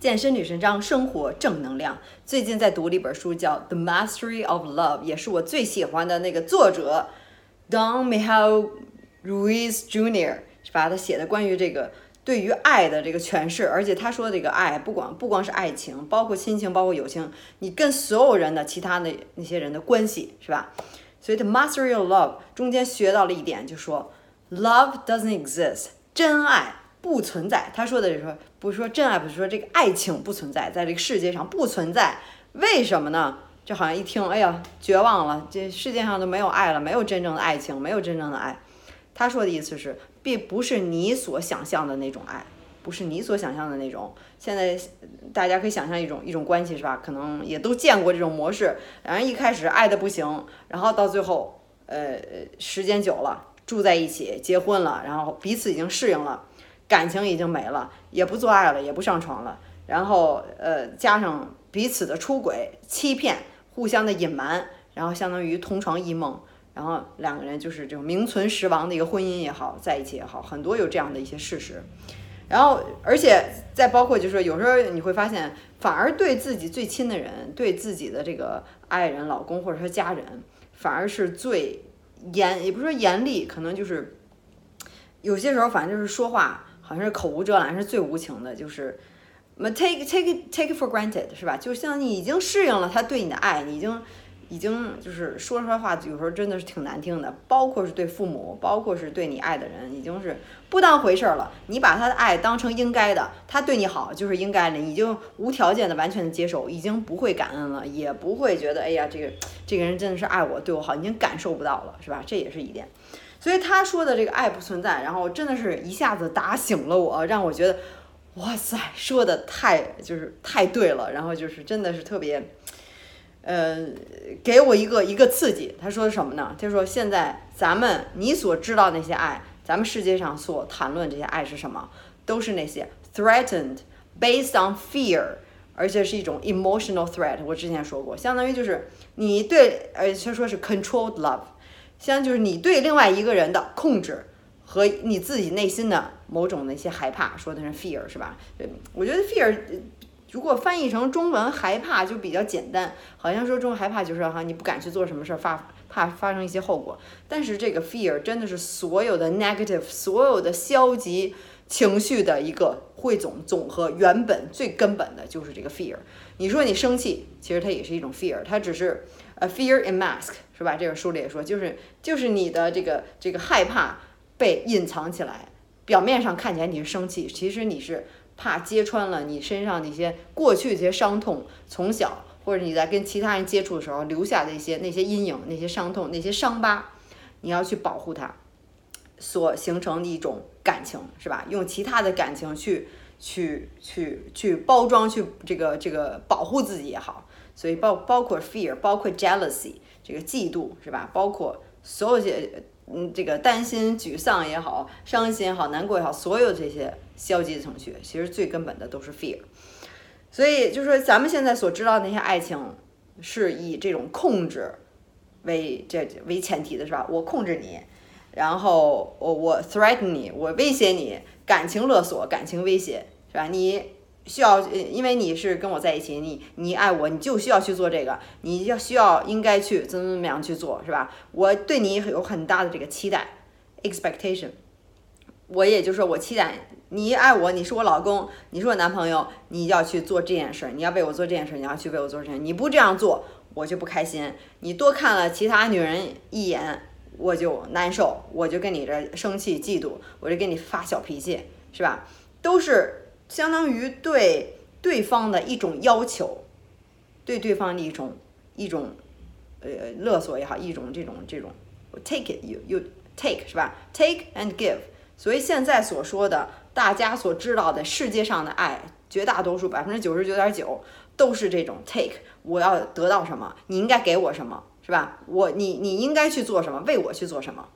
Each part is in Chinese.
健身女神张，生活正能量。最近在读了一本书，叫《The Mastery of Love》，也是我最喜欢的那个作者 Don Miguel Ruiz Jr. 是吧？他写的关于这个对于爱的这个诠释，而且他说这个爱不光不光是爱情，包括亲情，包括友情，你跟所有人的其他的那些人的关系是吧？所以《The Mastery of Love》中间学到了一点，就说 Love doesn't exist，真爱。不存在，他说的是说，不是说真爱，不是说这个爱情不存在，在这个世界上不存在，为什么呢？就好像一听，哎呀，绝望了，这世界上都没有爱了，没有真正的爱情，没有真正的爱。他说的意思是，并不是你所想象的那种爱，不是你所想象的那种。现在大家可以想象一种一种关系是吧？可能也都见过这种模式，两人一开始爱的不行，然后到最后，呃，时间久了，住在一起，结婚了，然后彼此已经适应了。感情已经没了，也不做爱了，也不上床了，然后呃，加上彼此的出轨、欺骗、互相的隐瞒，然后相当于同床异梦，然后两个人就是这种名存实亡的一个婚姻也好，在一起也好，很多有这样的一些事实。然后，而且再包括就是说，有时候你会发现，反而对自己最亲的人，对自己的这个爱人、老公或者说家人，反而是最严，也不是说严厉，可能就是有些时候，反正就是说话。好像是口无遮拦，是最无情的，就是，么 take take take for granted 是吧？就像你已经适应了他对你的爱，你已经已经就是说出来话，有时候真的是挺难听的，包括是对父母，包括是对你爱的人，已经是不当回事儿了。你把他的爱当成应该的，他对你好就是应该的，已经无条件的完全的接受，已经不会感恩了，也不会觉得哎呀，这个这个人真的是爱我，对我好，已经感受不到了，是吧？这也是一点。所以他说的这个爱不存在，然后真的是一下子打醒了我，让我觉得，哇塞，说的太就是太对了，然后就是真的是特别，呃，给我一个一个刺激。他说什么呢？他说现在咱们你所知道那些爱，咱们世界上所谈论这些爱是什么？都是那些 threatened based on fear，而且是一种 emotional threat。我之前说过，相当于就是你对，而且说是 controlled love。像就是你对另外一个人的控制和你自己内心的某种的一些害怕，说的是 fear 是吧？对我觉得 fear 如果翻译成中文害怕就比较简单，好像说中文害怕就是哈你不敢去做什么事儿，发怕发生一些后果。但是这个 fear 真的是所有的 negative 所有的消极情绪的一个汇总总和，原本最根本的就是这个 fear。你说你生气，其实它也是一种 fear，它只是 a fear in mask。是吧？这个书里也说，就是就是你的这个这个害怕被隐藏起来，表面上看起来你是生气，其实你是怕揭穿了你身上那些过去这些伤痛，从小或者你在跟其他人接触的时候留下的一些那些阴影、那些伤痛、那些伤疤，你要去保护它，所形成的一种感情，是吧？用其他的感情去去去去包装，去这个这个保护自己也好，所以包包括 fear，包括 jealousy。这个嫉妒是吧？包括所有些，嗯，这个担心、沮丧也好，伤心也好，难过也好，所有这些消极的情绪，其实最根本的都是 fear。所以就是说，咱们现在所知道的那些爱情，是以这种控制为这为前提的，是吧？我控制你，然后我我 threaten 你，我威胁你，感情勒索、感情威胁，是吧？你。需要，因为你是跟我在一起，你你爱我，你就需要去做这个，你要需要应该去怎么怎么样去做，是吧？我对你有很大的这个期待，expectation。我也就是说，我期待你爱我，你是我老公，你是我男朋友，你要去做这件事儿，你要为我做这件事儿，你要去为我做这件，你不这样做，我就不开心。你多看了其他女人一眼，我就难受，我就跟你这生气、嫉妒，我就给你发小脾气，是吧？都是。相当于对对方的一种要求，对对方的一种一种呃勒索也好，一种这种这种 take it you you take 是吧？take and give。所以现在所说的大家所知道的世界上的爱，绝大多数百分之九十九点九都是这种 take。我要得到什么，你应该给我什么，是吧？我你你应该去做什么，为我去做什么。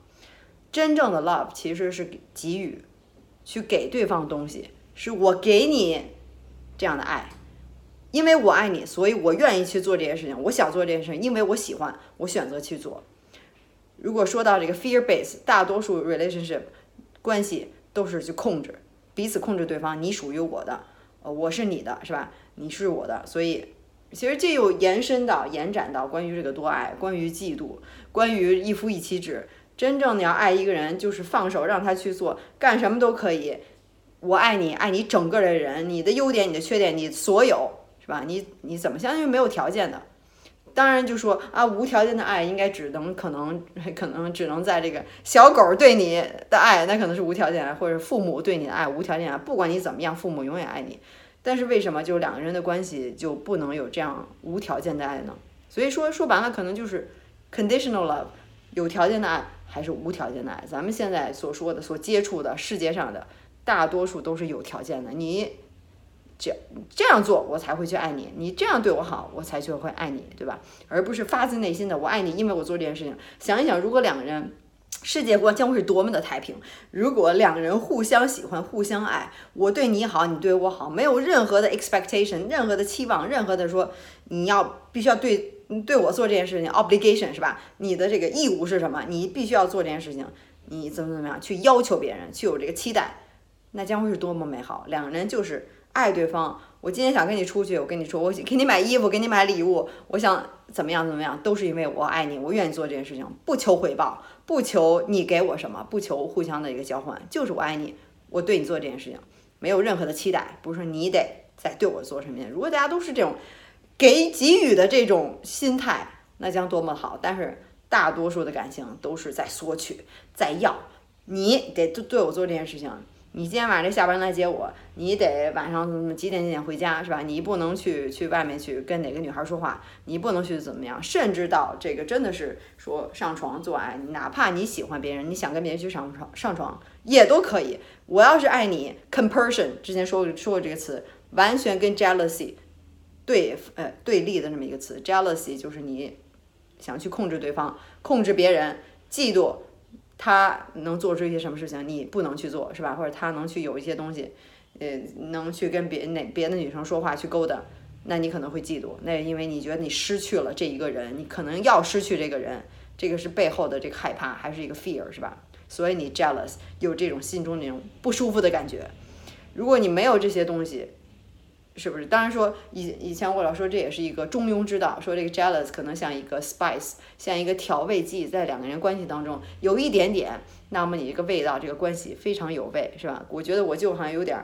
真正的 love 其实是给予，去给对方东西。是我给你这样的爱，因为我爱你，所以我愿意去做这些事情。我想做这件事情，因为我喜欢，我选择去做。如果说到这个 fear base，大多数 relationship 关系都是去控制，彼此控制对方。你属于我的，呃，我是你的，是吧？你是我的，所以其实这又延伸到、延展到关于这个多爱，关于嫉妒，关于一夫一妻制。真正你要爱一个人，就是放手让他去做，干什么都可以。我爱你，爱你整个的人，你的优点、你的缺点，你所有，是吧？你你怎么相信没有条件的？当然就说啊，无条件的爱应该只能可能可能只能在这个小狗对你的爱，那可能是无条件爱，或者父母对你的爱无条件爱，不管你怎么样，父母永远爱你。但是为什么就是两个人的关系就不能有这样无条件的爱呢？所以说说白了，可能就是 conditional love，有条件的爱还是无条件的爱？咱们现在所说的、所接触的世界上的大多数都是有条件的。你这这样做，我才会去爱你；你这样对我好，我才就会爱你，对吧？而不是发自内心的我爱你，因为我做这件事情。想一想，如果两个人。世界观将会是多么的太平！如果两个人互相喜欢、互相爱，我对你好，你对我好，没有任何的 expectation、任何的期望、任何的说你要必须要对对我做这件事情 obligation 是吧？你的这个义务是什么？你必须要做这件事情，你怎么怎么样去要求别人，去有这个期待，那将会是多么美好！两个人就是爱对方。我今天想跟你出去，我跟你说，我给你买衣服，给你买礼物，我想怎么样怎么样，都是因为我爱你，我愿意做这件事情，不求回报。不求你给我什么，不求互相的一个交换，就是我爱你，我对你做这件事情没有任何的期待，不是说你得再对我做什么。如果大家都是这种给给予的这种心态，那将多么好。但是大多数的感情都是在索取，在要，你得对对我做这件事情。你今天晚上下班来接我，你得晚上几点几点回家是吧？你不能去去外面去跟哪个女孩说话，你不能去怎么样，甚至到这个真的是说上床做爱，哪怕你喜欢别人，你想跟别人去上床上床也都可以。我要是爱你，compersion 之前说过说过这个词，完全跟 jealousy 对呃对立的这么一个词，jealousy 就是你想去控制对方，控制别人，嫉妒。他能做出一些什么事情，你不能去做，是吧？或者他能去有一些东西，呃，能去跟别哪别的女生说话去勾搭，那你可能会嫉妒。那因为你觉得你失去了这一个人，你可能要失去这个人，这个是背后的这个害怕，还是一个 fear，是吧？所以你 jealous 有这种心中那种不舒服的感觉。如果你没有这些东西。是不是？当然说以以前我老说这也是一个中庸之道，说这个 jealous 可能像一个 spice，像一个调味剂，在两个人关系当中有一点点，那么你这个味道，这个关系非常有味，是吧？我觉得我就好像有点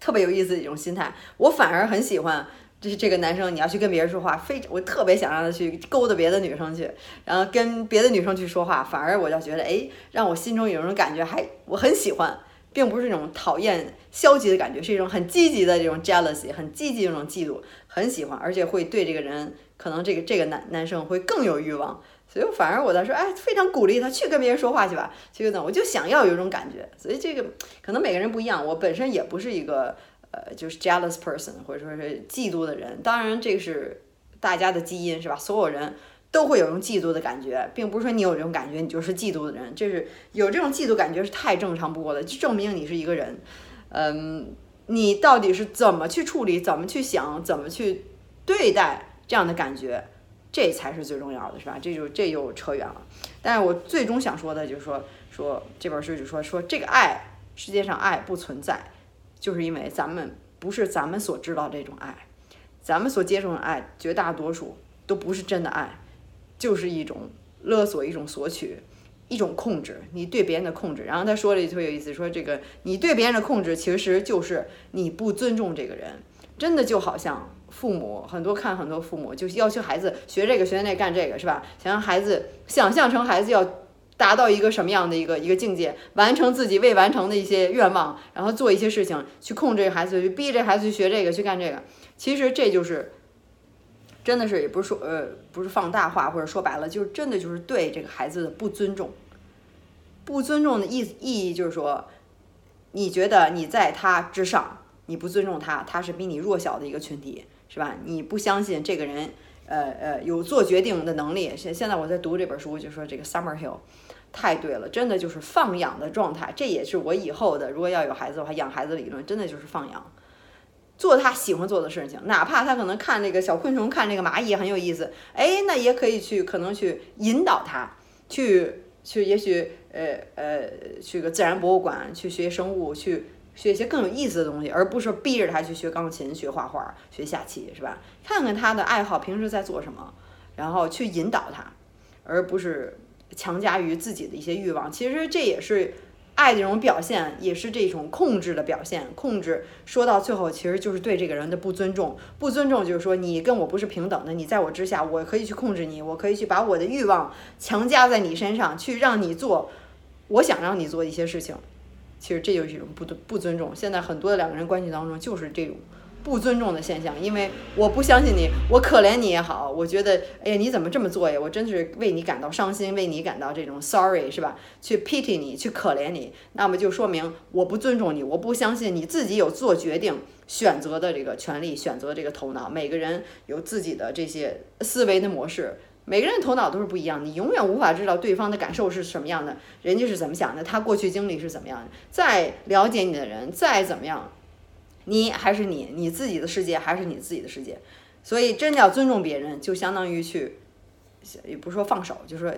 特别有意思的一种心态，我反而很喜欢，就是这个男生你要去跟别人说话，非我特别想让他去勾搭别的女生去，然后跟别的女生去说话，反而我就觉得，哎，让我心中有一种感觉，还我很喜欢。并不是这种讨厌、消极的感觉，是一种很积极的这种 jealousy，很积极这种嫉妒，很喜欢，而且会对这个人，可能这个这个男男生会更有欲望，所以反而我在说，哎，非常鼓励他去跟别人说话去吧，这个呢，我就想要有一种感觉，所以这个可能每个人不一样，我本身也不是一个呃，就是 jealous person，或者说是嫉妒的人，当然这个是大家的基因，是吧？所有人。都会有种嫉妒的感觉，并不是说你有这种感觉，你就是嫉妒的人。这是有这种嫉妒感觉是太正常不过了，就证明你是一个人。嗯，你到底是怎么去处理、怎么去想、怎么去对待这样的感觉，这才是最重要的，是吧？这就这又扯远了。但是我最终想说的就是说，说这本书就说说这个爱，世界上爱不存在，就是因为咱们不是咱们所知道这种爱，咱们所接受的爱，绝大多数都不是真的爱。就是一种勒索，一种索取，一种控制，你对别人的控制。然后他说了一句特别有意思，说这个你对别人的控制，其实就是你不尊重这个人。真的就好像父母很多看很多父母，就要求孩子学这个学那干这个，是吧？想让孩子想象成孩子要达到一个什么样的一个一个境界，完成自己未完成的一些愿望，然后做一些事情去控制孩子，去逼着孩子去学这个去干这个。其实这就是。真的是也不是说呃不是放大话或者说白了就是真的就是对这个孩子的不尊重，不尊重的意思意义就是说，你觉得你在他之上，你不尊重他，他是比你弱小的一个群体，是吧？你不相信这个人呃呃有做决定的能力。现现在我在读这本书，就说这个 Summer Hill 太对了，真的就是放养的状态。这也是我以后的如果要有孩子的话，养孩子理论真的就是放养。做他喜欢做的事情，哪怕他可能看那个小昆虫、看那个蚂蚁很有意思，哎，那也可以去，可能去引导他去去，也许呃呃去个自然博物馆去学生物，去学一些更有意思的东西，而不是逼着他去学钢琴、学画画、学下棋，是吧？看看他的爱好，平时在做什么，然后去引导他，而不是强加于自己的一些欲望。其实这也是爱这种表现，也是这种控制的表现。控制说到最后，其实就是对这个人的不尊重。不尊重就是说，你跟我不是平等的，你在我之下，我可以去控制你，我可以去把我的欲望强加在你身上，去让你做我想让你做一些事情。其实这就是一种不不尊重。现在很多的两个人关系当中就是这种不尊重的现象，因为我不相信你，我可怜你也好，我觉得哎呀你怎么这么做呀？我真是为你感到伤心，为你感到这种 sorry 是吧？去 pity 你，去可怜你，那么就说明我不尊重你，我不相信你自己有做决定、选择的这个权利，选择这个头脑。每个人有自己的这些思维的模式。每个人头脑都是不一样，你永远无法知道对方的感受是什么样的，人家是怎么想的，他过去经历是怎么样的。再了解你的人，再怎么样，你还是你，你自己的世界还是你自己的世界。所以，真的要尊重别人，就相当于去，也不是说放手，就是说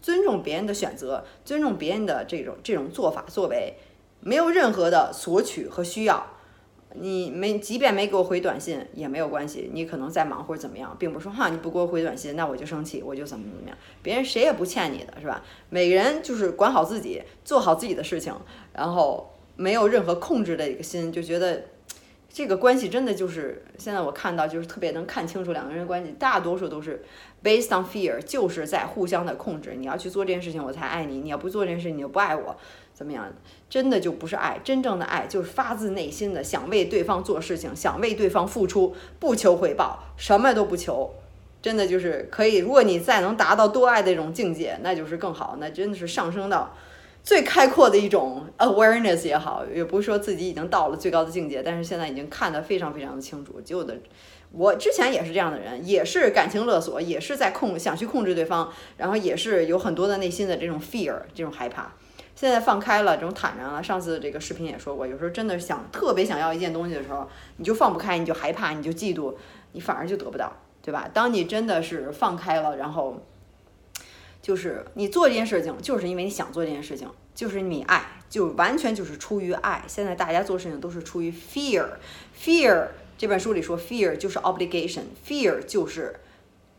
尊重别人的选择，尊重别人的这种这种做法作为，没有任何的索取和需要。你没，即便没给我回短信也没有关系，你可能在忙或者怎么样，并不是说哈你不给我回短信，那我就生气，我就怎么怎么样，别人谁也不欠你的，是吧？每个人就是管好自己，做好自己的事情，然后没有任何控制的一个心，就觉得这个关系真的就是现在我看到就是特别能看清楚两个人的关系，大多数都是 based on fear，就是在互相的控制，你要去做这件事情我才爱你，你要不做这件事情你就不爱我。怎么样？真的就不是爱，真正的爱就是发自内心的想为对方做事情，想为对方付出，不求回报，什么都不求。真的就是可以，如果你再能达到多爱的这种境界，那就是更好。那真的是上升到最开阔的一种 awareness 也好，也不是说自己已经到了最高的境界，但是现在已经看得非常非常的清楚。就的，我之前也是这样的人，也是感情勒索，也是在控想去控制对方，然后也是有很多的内心的这种 fear，这种害怕。现在放开了，这种坦然了。上次这个视频也说过，有时候真的想特别想要一件东西的时候，你就放不开，你就害怕，你就嫉妒，你反而就得不到，对吧？当你真的是放开了，然后就是你做这件事情，就是因为你想做这件事情，就是你爱，就完全就是出于爱。现在大家做事情都是出于 fear，fear 这本书里说，fear 就是 obligation，fear 就是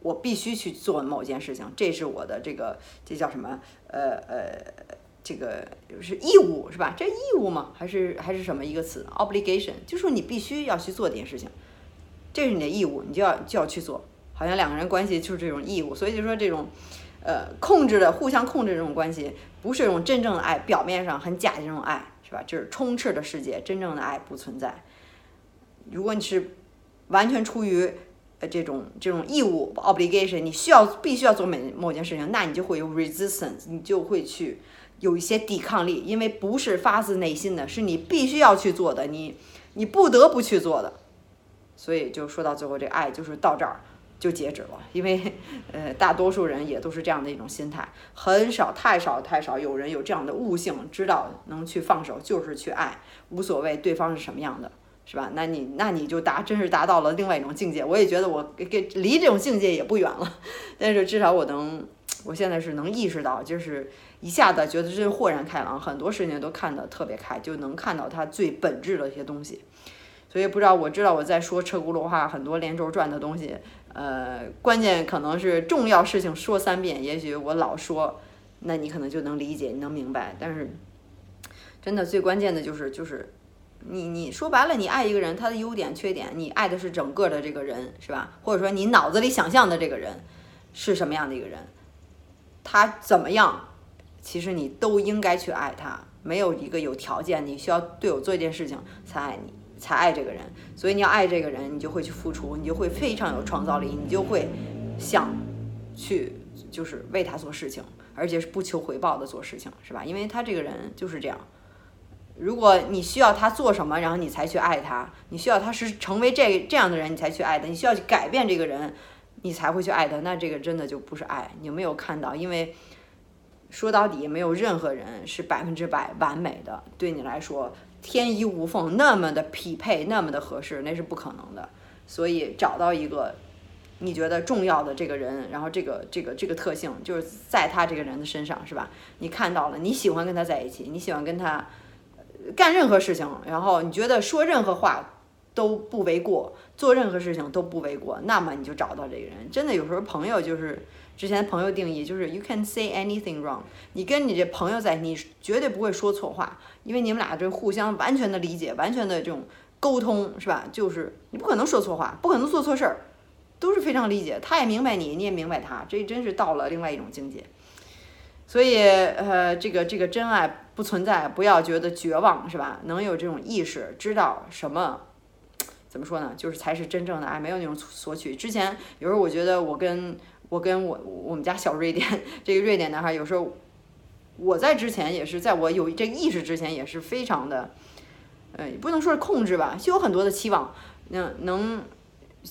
我必须去做某件事情，这是我的这个这叫什么？呃呃。这个是义务是吧？这义务吗？还是还是什么一个词？obligation，就说你必须要去做这件事情，这是你的义务，你就要就要去做。好像两个人关系就是这种义务，所以就说这种，呃，控制的互相控制这种关系，不是一种真正的爱，表面上很假的这种爱，是吧？就是充斥的世界，真正的爱不存在。如果你是完全出于呃这种这种义务 obligation，你需要必须要做某某件事情，那你就会有 resistance，你就会去。有一些抵抗力，因为不是发自内心的，是你必须要去做的，你你不得不去做的，所以就说到最后，这爱就是到这儿就截止了。因为呃，大多数人也都是这样的一种心态，很少太少太少有人有这样的悟性，知道能去放手就是去爱，无所谓对方是什么样的，是吧？那你那你就达真是达到了另外一种境界。我也觉得我给给离这种境界也不远了，但是至少我能，我现在是能意识到，就是。一下子觉得真豁然开朗，很多事情都看得特别开，就能看到它最本质的一些东西。所以不知道，我知道我在说车轱辘话，很多连轴转的东西，呃，关键可能是重要事情说三遍，也许我老说，那你可能就能理解，你能明白。但是真的最关键的就是，就是你你说白了，你爱一个人，他的优点缺点，你爱的是整个的这个人，是吧？或者说你脑子里想象的这个人是什么样的一个人，他怎么样？其实你都应该去爱他，没有一个有条件，你需要对我做一件事情才爱你，才爱这个人。所以你要爱这个人，你就会去付出，你就会非常有创造力，你就会想去就是为他做事情，而且是不求回报的做事情，是吧？因为他这个人就是这样。如果你需要他做什么，然后你才去爱他，你需要他是成为这这样的人，你才去爱他，你需要去改变这个人，你才会去爱他，那这个真的就不是爱。你有没有看到？因为。说到底，没有任何人是百分之百完美的。对你来说，天衣无缝，那么的匹配，那么的合适，那是不可能的。所以，找到一个你觉得重要的这个人，然后这个这个这个特性，就是在他这个人的身上，是吧？你看到了，你喜欢跟他在一起，你喜欢跟他干任何事情，然后你觉得说任何话都不为过，做任何事情都不为过，那么你就找到这个人。真的有时候朋友就是之前朋友定义就是 you can say anything wrong，你跟你这朋友在，你绝对不会说错话，因为你们俩这互相完全的理解，完全的这种沟通是吧？就是你不可能说错话，不可能做错事儿，都是非常理解，他也明白你，你也明白他，这真是到了另外一种境界。所以，呃，这个这个真爱不存在，不要觉得绝望，是吧？能有这种意识，知道什么，怎么说呢？就是才是真正的爱，没有那种索取。之前有时候我觉得我跟我跟我我们家小瑞典这个瑞典男孩，有时候我在之前也是在我有这个意识之前，也是非常的，呃，不能说是控制吧，就有很多的期望，能能。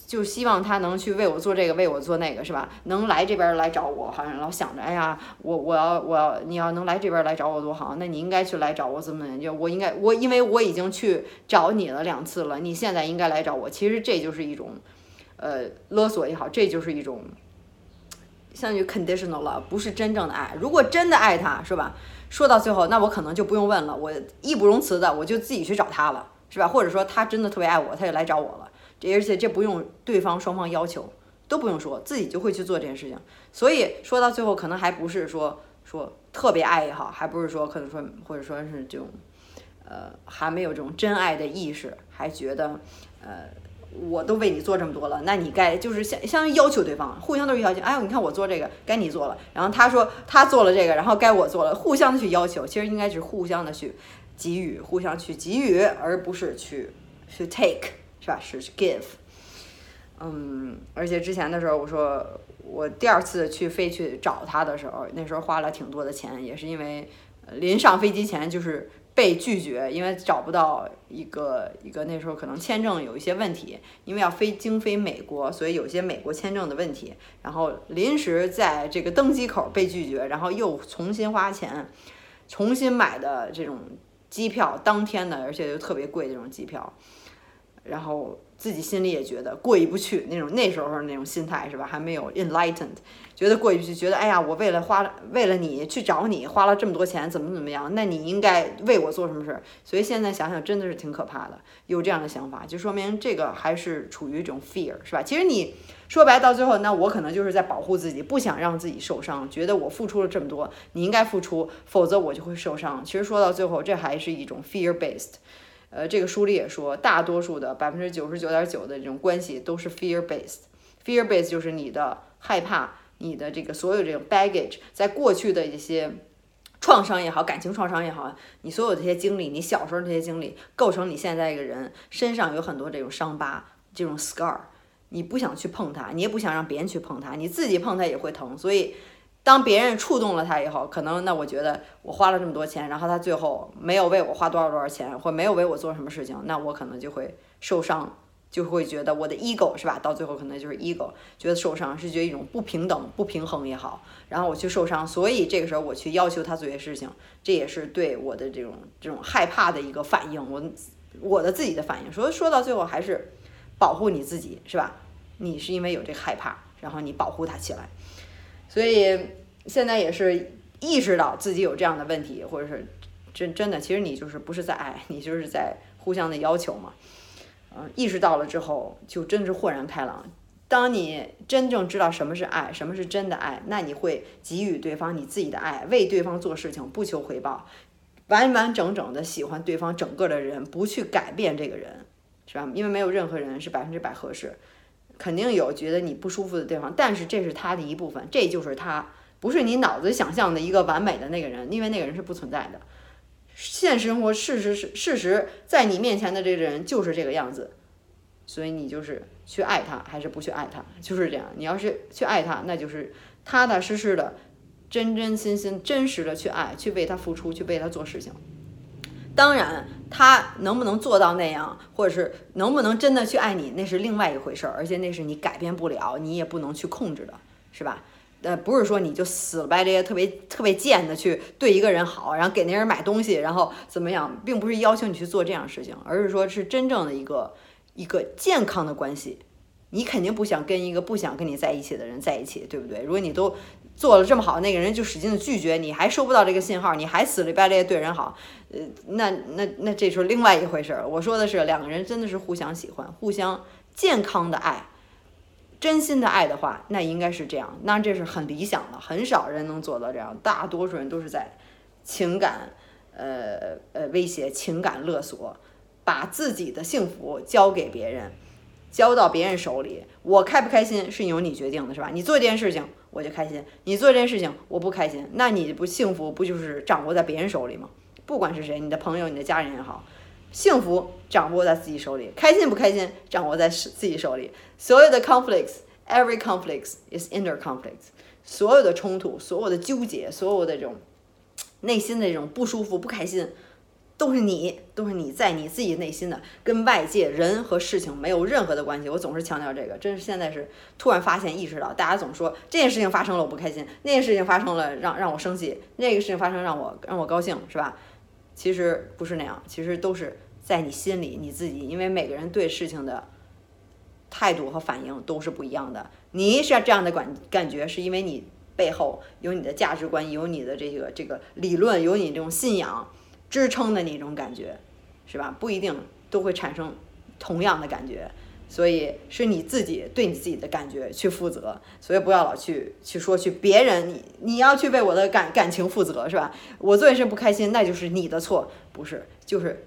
就希望他能去为我做这个，为我做那个，是吧？能来这边来找我，好像老想着，哎呀，我我要我要你要能来这边来找我多好，那你应该去来找我怎么就我应该我因为我已经去找你了两次了，你现在应该来找我。其实这就是一种，呃，勒索也好，这就是一种，相当于 conditional 了不是真正的爱。如果真的爱他，是吧？说到最后，那我可能就不用问了，我义不容辞的我就自己去找他了，是吧？或者说他真的特别爱我，他就来找我了。这而且这不用对方双方要求，都不用说，自己就会去做这件事情。所以说到最后，可能还不是说说特别爱也好，还不是说可能说或者说是这种，呃，还没有这种真爱的意识，还觉得，呃，我都为你做这么多了，那你该就是相相当于要求对方，互相都是要求。哎呦，你看我做这个，该你做了。然后他说他做了这个，然后该我做了，互相的去要求。其实应该是互相的去给予，互相去给予，而不是去去 take。是吧？是 give，嗯，而且之前的时候，我说我第二次去飞去找他的时候，那时候花了挺多的钱，也是因为临上飞机前就是被拒绝，因为找不到一个一个那时候可能签证有一些问题，因为要飞经飞美国，所以有些美国签证的问题，然后临时在这个登机口被拒绝，然后又重新花钱重新买的这种机票，当天的，而且又特别贵这种机票。然后自己心里也觉得过意不去，那种那时候那种心态是吧？还没有 enlightened，觉得过意不去，觉得哎呀，我为了花为了你去找你花了这么多钱，怎么怎么样？那你应该为我做什么事儿？所以现在想想真的是挺可怕的，有这样的想法，就说明这个还是处于一种 fear，是吧？其实你说白到最后，那我可能就是在保护自己，不想让自己受伤，觉得我付出了这么多，你应该付出，否则我就会受伤。其实说到最后，这还是一种 fear based。呃，这个书里也说，大多数的百分之九十九点九的这种关系都是 fear based。fear based 就是你的害怕，你的这个所有这种 baggage，在过去的一些创伤也好，感情创伤也好，你所有这些经历，你小时候这些经历，构成你现在一个人身上有很多这种伤疤，这种 scar，你不想去碰它，你也不想让别人去碰它，你自己碰它也会疼，所以。当别人触动了他以后，可能那我觉得我花了这么多钱，然后他最后没有为我花多少多少钱，或没有为我做什么事情，那我可能就会受伤，就会觉得我的 ego 是吧？到最后可能就是 ego 觉得受伤，是觉得一种不平等、不平衡也好，然后我去受伤，所以这个时候我去要求他做些事情，这也是对我的这种这种害怕的一个反应，我我的自己的反应。所以说到最后还是保护你自己是吧？你是因为有这个害怕，然后你保护他起来。所以现在也是意识到自己有这样的问题，或者是真真的，其实你就是不是在爱，你就是在互相的要求嘛。嗯，意识到了之后，就真是豁然开朗。当你真正知道什么是爱，什么是真的爱，那你会给予对方你自己的爱，为对方做事情，不求回报，完完整整的喜欢对方整个的人，不去改变这个人，是吧？因为没有任何人是百分之百合适。肯定有觉得你不舒服的地方，但是这是他的一部分，这就是他，不是你脑子想象的一个完美的那个人，因为那个人是不存在的。现实生活事实是事实，在你面前的这个人就是这个样子，所以你就是去爱他还是不去爱他，就是这样。你要是去爱他，那就是踏踏实实的、真真心心、真实的去爱，去为他付出，去为他做事情。当然，他能不能做到那样，或者是能不能真的去爱你，那是另外一回事儿，而且那是你改变不了，你也不能去控制的，是吧？呃，不是说你就死了白咧特别特别贱的去对一个人好，然后给那人买东西，然后怎么样，并不是要求你去做这样事情，而是说是真正的一个一个健康的关系。你肯定不想跟一个不想跟你在一起的人在一起，对不对？如果你都做了这么好，那个人就使劲的拒绝你，还收不到这个信号，你还死里白赖对人好，呃，那那那这是另外一回事儿。我说的是两个人真的是互相喜欢，互相健康的爱，真心的爱的话，那应该是这样。那这是很理想的，很少人能做到这样，大多数人都是在情感，呃呃威胁、情感勒索，把自己的幸福交给别人。交到别人手里，我开不开心是由你决定的，是吧？你做这件事情我就开心，你做这件事情我不开心，那你不幸福不就是掌握在别人手里吗？不管是谁，你的朋友、你的家人也好，幸福掌握在自己手里，开心不开心掌握在自己手里。所有的 conflicts，every conflicts is inner conflicts，所有的冲突、所有的纠结、所有的这种内心的这种不舒服、不开心。都是你，都是你在你自己内心的，跟外界人和事情没有任何的关系。我总是强调这个，真是现在是突然发现意识到，大家总说这件事情发生了我不开心，那件事情发生了让让我生气，那个事情发生让我让我高兴，是吧？其实不是那样，其实都是在你心里你自己，因为每个人对事情的态度和反应都是不一样的。你是这样的感感觉，是因为你背后有你的价值观，有你的这个这个理论，有你这种信仰。支撑的那种感觉，是吧？不一定都会产生同样的感觉，所以是你自己对你自己的感觉去负责。所以不要老去去说去别人，你你要去为我的感感情负责，是吧？我做件事不开心，那就是你的错，不是，就是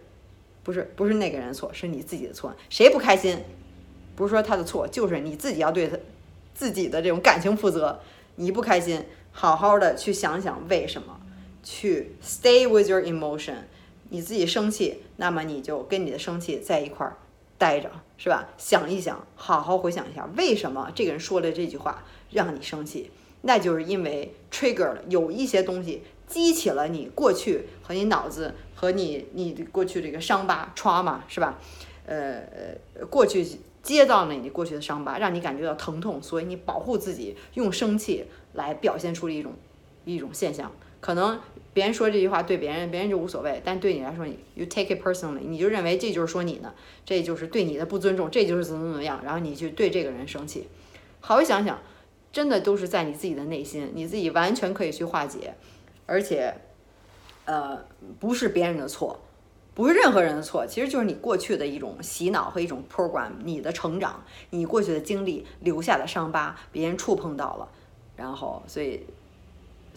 不是不是那个人错，是你自己的错。谁不开心，不是说他的错，就是你自己要对他自己的这种感情负责。你不开心，好好的去想想为什么。去 stay with your emotion，你自己生气，那么你就跟你的生气在一块儿待着，是吧？想一想，好好回想一下，为什么这个人说了这句话让你生气？那就是因为 trigger 了，有一些东西激起了你过去和你脑子和你你过去这个伤疤 trauma，是吧？呃呃，过去接到了你过去的伤疤，让你感觉到疼痛，所以你保护自己，用生气来表现出了一种一种现象。可能别人说这句话对别人，别人就无所谓，但对你来说，你 you take it personally，你就认为这就是说你呢，这就是对你的不尊重，这就是怎么怎么样，然后你去对这个人生气。好好想想，真的都是在你自己的内心，你自己完全可以去化解，而且，呃，不是别人的错，不是任何人的错，其实就是你过去的一种洗脑和一种 program，你的成长，你过去的经历留下的伤疤，别人触碰到了，然后所以。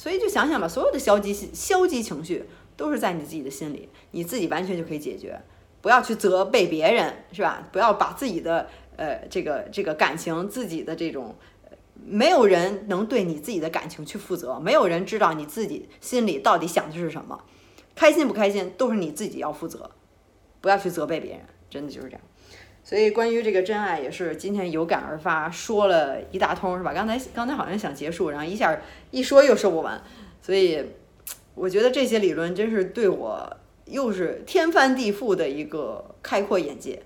所以就想想吧，所有的消极消极情绪都是在你自己的心里，你自己完全就可以解决。不要去责备别人，是吧？不要把自己的呃这个这个感情，自己的这种，没有人能对你自己的感情去负责，没有人知道你自己心里到底想的是什么，开心不开心都是你自己要负责，不要去责备别人，真的就是这样。所以关于这个真爱也是今天有感而发，说了一大通，是吧？刚才刚才好像想结束，然后一下一说又说不完，所以我觉得这些理论真是对我又是天翻地覆的一个开阔眼界，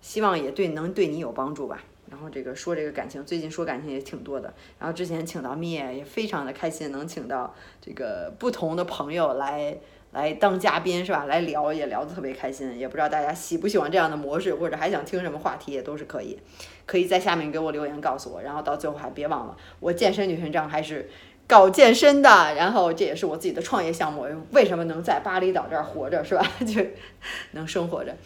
希望也对能对你有帮助吧。然后这个说这个感情，最近说感情也挺多的，然后之前请到蜜也非常的开心，能请到这个不同的朋友来。来当嘉宾是吧？来聊也聊得特别开心，也不知道大家喜不喜欢这样的模式，或者还想听什么话题也都是可以，可以在下面给我留言告诉我。然后到最后还别忘了，我健身女神账还是搞健身的，然后这也是我自己的创业项目。为什么能在巴厘岛这儿活着是吧？就能生活着，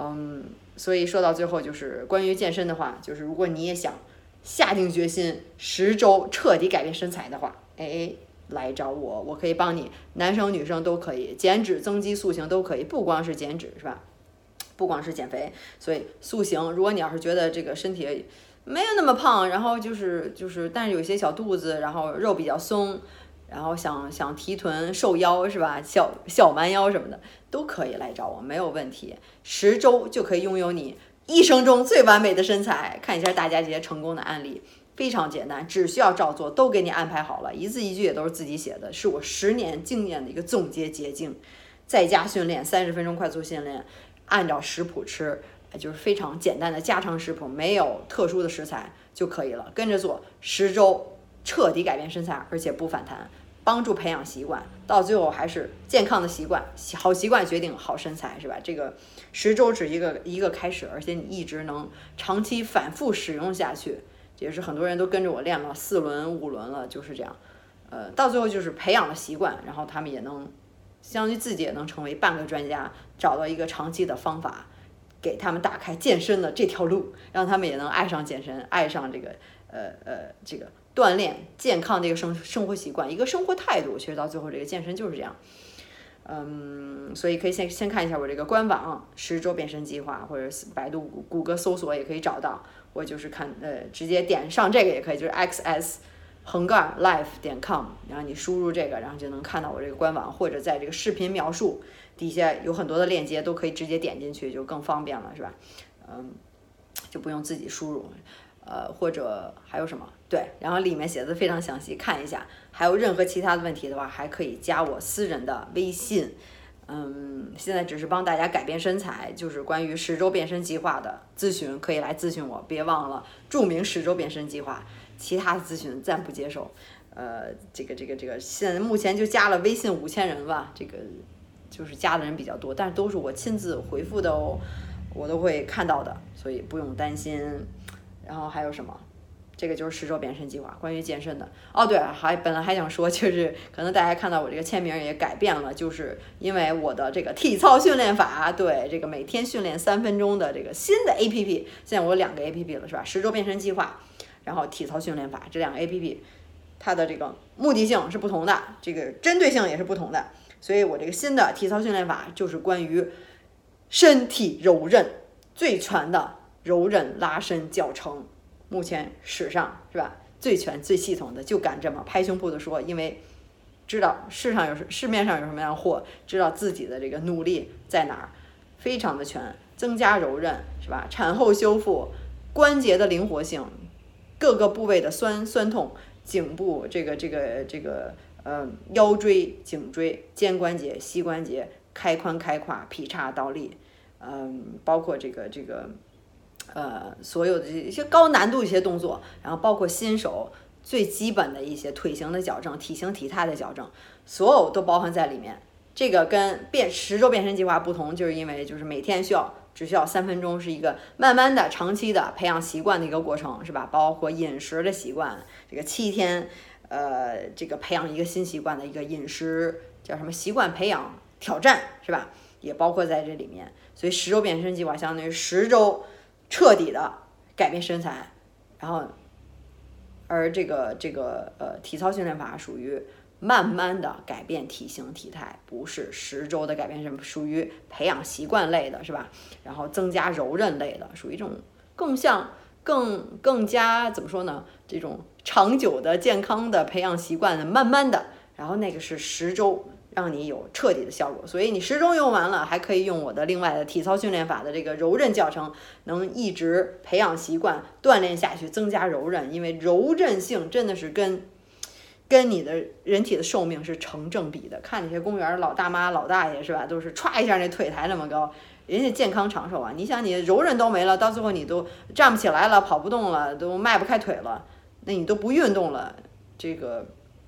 嗯，所以说到最后就是关于健身的话，就是如果你也想下定决心十周彻底改变身材的话，哎。来找我，我可以帮你，男生女生都可以，减脂、增肌、塑形都可以，不光是减脂是吧？不光是减肥，所以塑形。如果你要是觉得这个身体没有那么胖，然后就是就是，但是有些小肚子，然后肉比较松，然后想想提臀、瘦腰是吧？小小蛮腰什么的都可以来找我，没有问题。十周就可以拥有你一生中最完美的身材。看一下大家这些成功的案例。非常简单，只需要照做，都给你安排好了，一字一句也都是自己写的，是我十年经验的一个总结捷径。在家训练，三十分钟快速训练，按照食谱吃，就是非常简单的家常食谱，没有特殊的食材就可以了。跟着做十周，彻底改变身材，而且不反弹，帮助培养习惯，到最后还是健康的习惯，好习惯决定好身材，是吧？这个十周只一个一个开始，而且你一直能长期反复使用下去。也是很多人都跟着我练了四轮五轮了，就是这样。呃，到最后就是培养了习惯，然后他们也能，相当于自己也能成为半个专家，找到一个长期的方法，给他们打开健身的这条路，让他们也能爱上健身，爱上这个呃呃这个锻炼健康的一个生生活习惯，一个生活态度。其实到最后这个健身就是这样。嗯，所以可以先先看一下我这个官网十周变身计划，或者百度、谷歌搜索也可以找到，我就是看呃直接点上这个也可以，就是 xs。横杠 life 点 com，然后你输入这个，然后就能看到我这个官网，或者在这个视频描述底下有很多的链接，都可以直接点进去，就更方便了，是吧？嗯，就不用自己输入，呃，或者还有什么？对，然后里面写的非常详细，看一下。还有任何其他的问题的话，还可以加我私人的微信。嗯，现在只是帮大家改变身材，就是关于十周变身计划的咨询，可以来咨询我，别忘了注明十周变身计划。其他的咨询暂不接受，呃，这个这个这个，现在目前就加了微信五千人吧，这个就是加的人比较多，但是都是我亲自回复的哦，我都会看到的，所以不用担心。然后还有什么？这个就是十周变身计划，关于健身的。哦，对，还本来还想说，就是可能大家看到我这个签名也改变了，就是因为我的这个体操训练法，对这个每天训练三分钟的这个新的 APP，现在我有两个 APP 了，是吧？十周变身计划。然后体操训练法这两个 A P P，它的这个目的性是不同的，这个针对性也是不同的。所以我这个新的体操训练法就是关于身体柔韧最全的柔韧拉伸教程，目前史上是吧最全最系统的，就敢这么拍胸脯的说，因为知道市场有市面上有什么样的货，知道自己的这个努力在哪儿，非常的全，增加柔韧是吧？产后修复关节的灵活性。各个部位的酸酸痛，颈部这个这个这个呃腰椎、颈椎、肩关节、膝关节开髋开胯、劈叉倒立，嗯，包括这个这个呃所有的一些高难度一些动作，然后包括新手最基本的一些腿型的矫正、体型体态的矫正，所有都包含在里面。这个跟变十周变身计划不同，就是因为就是每天需要。只需要三分钟，是一个慢慢的、长期的培养习惯的一个过程，是吧？包括饮食的习惯，这个七天，呃，这个培养一个新习惯的一个饮食叫什么习惯培养挑战，是吧？也包括在这里面。所以十周变身计划相当于十周彻底的改变身材，然后，而这个这个呃体操训练法属于。慢慢的改变体型体态，不是十周的改变，是属于培养习惯类的，是吧？然后增加柔韧类的，属于这种更像更更加怎么说呢？这种长久的健康的培养习惯的，慢慢的，然后那个是十周让你有彻底的效果。所以你时钟用完了，还可以用我的另外的体操训练法的这个柔韧教程，能一直培养习惯，锻炼下去，增加柔韧。因为柔韧性真的是跟跟你的人体的寿命是成正比的。看那些公园老大妈、老大爷是吧，都是歘一下那腿抬那么高，人家健康长寿啊。你想你柔韧都没了，到最后你都站不起来了，跑不动了，都迈不开腿了，那你都不运动了，这个。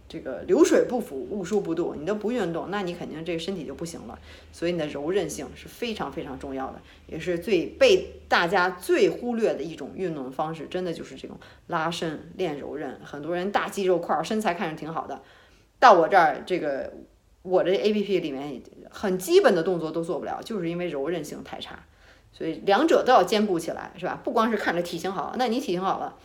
这个流水不腐，物疏不渡，你都不运动，那你肯定这个身体就不行了。所以你的柔韧性是非常非常重要的，也是最被大家最忽略的一种运动方式。真的就是这种拉伸练柔韧，很多人大肌肉块，身材看着挺好的，到我这儿这个我这 A P P 里面很基本的动作都做不了，就是因为柔韧性太差。所以两者都要兼顾起来，是吧？不光是看着体型好，那你体型好了。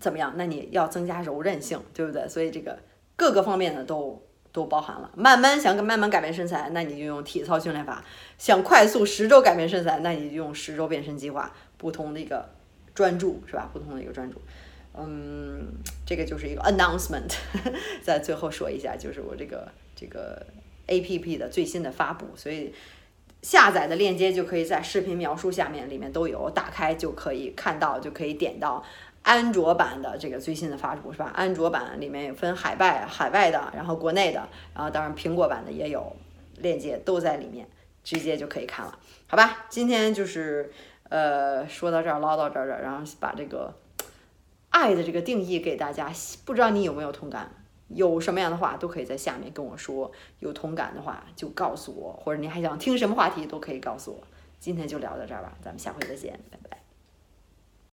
怎么样？那你要增加柔韧性，对不对？所以这个各个方面的都都包含了。慢慢想慢慢改变身材，那你就用体操训练法；想快速十周改变身材，那你就用十周变身计划。不同的一个专注是吧？不同的一个专注。嗯，这个就是一个 announcement，在最后说一下，就是我这个这个 A P P 的最新的发布，所以下载的链接就可以在视频描述下面，里面都有，打开就可以看到，就可以点到。安卓版的这个最新的发布是吧？安卓版里面有分海外、海外的，然后国内的，然后当然苹果版的也有，链接都在里面，直接就可以看了，好吧？今天就是呃说到这儿唠到这儿了，然后把这个爱的这个定义给大家，不知道你有没有同感？有什么样的话都可以在下面跟我说，有同感的话就告诉我，或者你还想听什么话题都可以告诉我。今天就聊到这儿吧，咱们下回再见，拜拜。